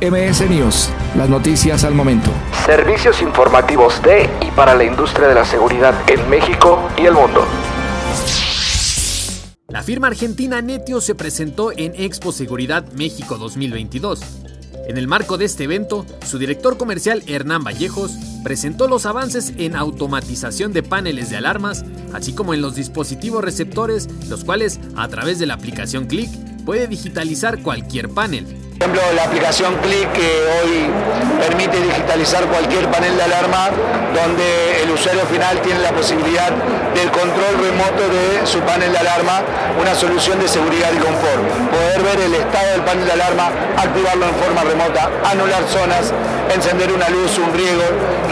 MS News, las noticias al momento. Servicios informativos de y para la industria de la seguridad en México y el mundo. La firma argentina Netio se presentó en Expo Seguridad México 2022. En el marco de este evento, su director comercial Hernán Vallejos presentó los avances en automatización de paneles de alarmas, así como en los dispositivos receptores, los cuales, a través de la aplicación Click, puede digitalizar cualquier panel. Por ejemplo, la aplicación Click que hoy permite digitalizar cualquier panel de alarma donde el usuario final tiene la posibilidad del control remoto de su panel de alarma, una solución de seguridad y confort. Poder ver el estado del panel de alarma, activarlo en forma remota, anular zonas, encender una luz, un riego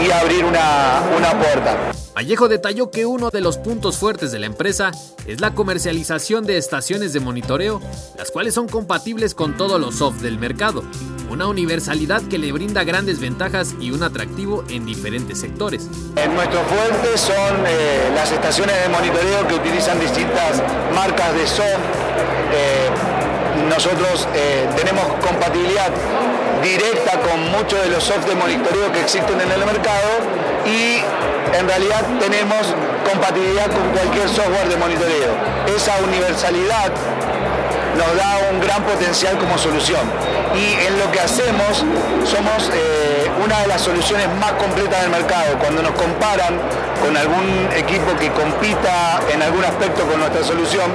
y abrir una, una puerta. Vallejo detalló que uno de los puntos fuertes de la empresa es la comercialización de estaciones de monitoreo, las cuales son compatibles con todos los soft mercado, una universalidad que le brinda grandes ventajas y un atractivo en diferentes sectores. En nuestro fuerte son eh, las estaciones de monitoreo que utilizan distintas marcas de soft. Eh, nosotros eh, tenemos compatibilidad directa con muchos de los soft de monitoreo que existen en el mercado y en realidad tenemos compatibilidad con cualquier software de monitoreo. Esa universalidad nos da un gran potencial como solución. Y en lo que hacemos somos eh, una de las soluciones más completas del mercado. Cuando nos comparan con algún equipo que compita en algún aspecto con nuestra solución,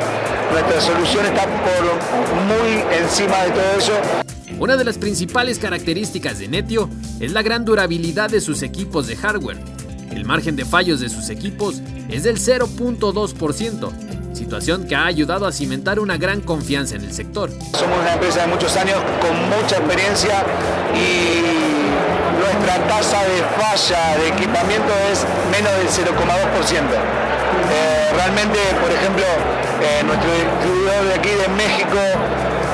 nuestra solución está por muy encima de todo eso. Una de las principales características de Netio es la gran durabilidad de sus equipos de hardware. El margen de fallos de sus equipos es del 0.2%, situación que ha ayudado a cimentar una gran confianza en el sector. Somos una empresa de muchos años con mucha experiencia y nuestra tasa de falla de equipamiento es menos del 0,2%. Eh, realmente, por ejemplo, eh, nuestro distribuidor de aquí de México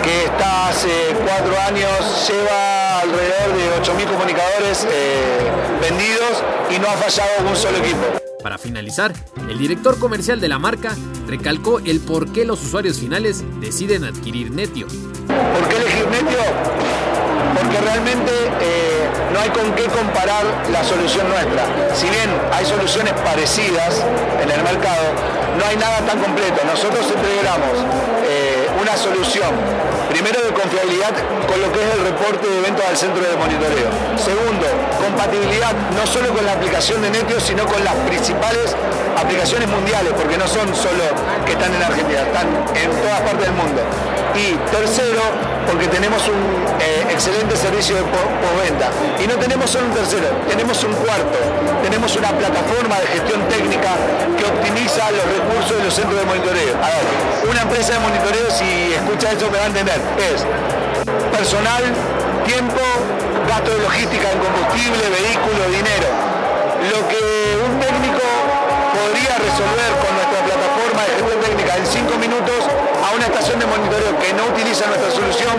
que está hace cuatro años, lleva alrededor de 8.000 comunicadores eh, vendidos y no ha fallado un solo equipo. Para finalizar, el director comercial de la marca recalcó el por qué los usuarios finales deciden adquirir Netio. ¿Por qué elegir Netio? Porque realmente eh, no hay con qué comparar la solución nuestra. Si bien hay soluciones parecidas en el mercado, no hay nada tan completo. Nosotros eh, una solución Primero de confiabilidad con lo que es el reporte de ventas del centro de monitoreo. Segundo, compatibilidad no solo con la aplicación de Netio, sino con las principales aplicaciones mundiales, porque no son solo que están en Argentina, están en todas partes del mundo. Y tercero, porque tenemos un eh, excelente servicio de postventa. Y no tenemos solo un tercero, tenemos un cuarto. Tenemos una plataforma de gestión técnica los centros de monitoreo. A ver, una empresa de monitoreo, si escucha eso me va a entender, es personal, tiempo, gasto de logística en combustible, vehículo, dinero. Lo que un técnico podría resolver con nuestra plataforma de gestión técnica en cinco minutos a una estación de monitoreo que no utiliza nuestra solución,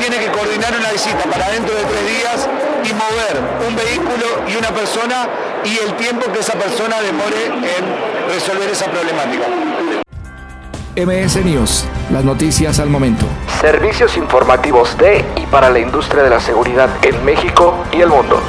tiene que coordinar una visita para dentro de tres días y mover un vehículo y una persona y el tiempo que esa persona demore en resolver esa problemática. MS News, las noticias al momento. Servicios informativos de y para la industria de la seguridad en México y el mundo.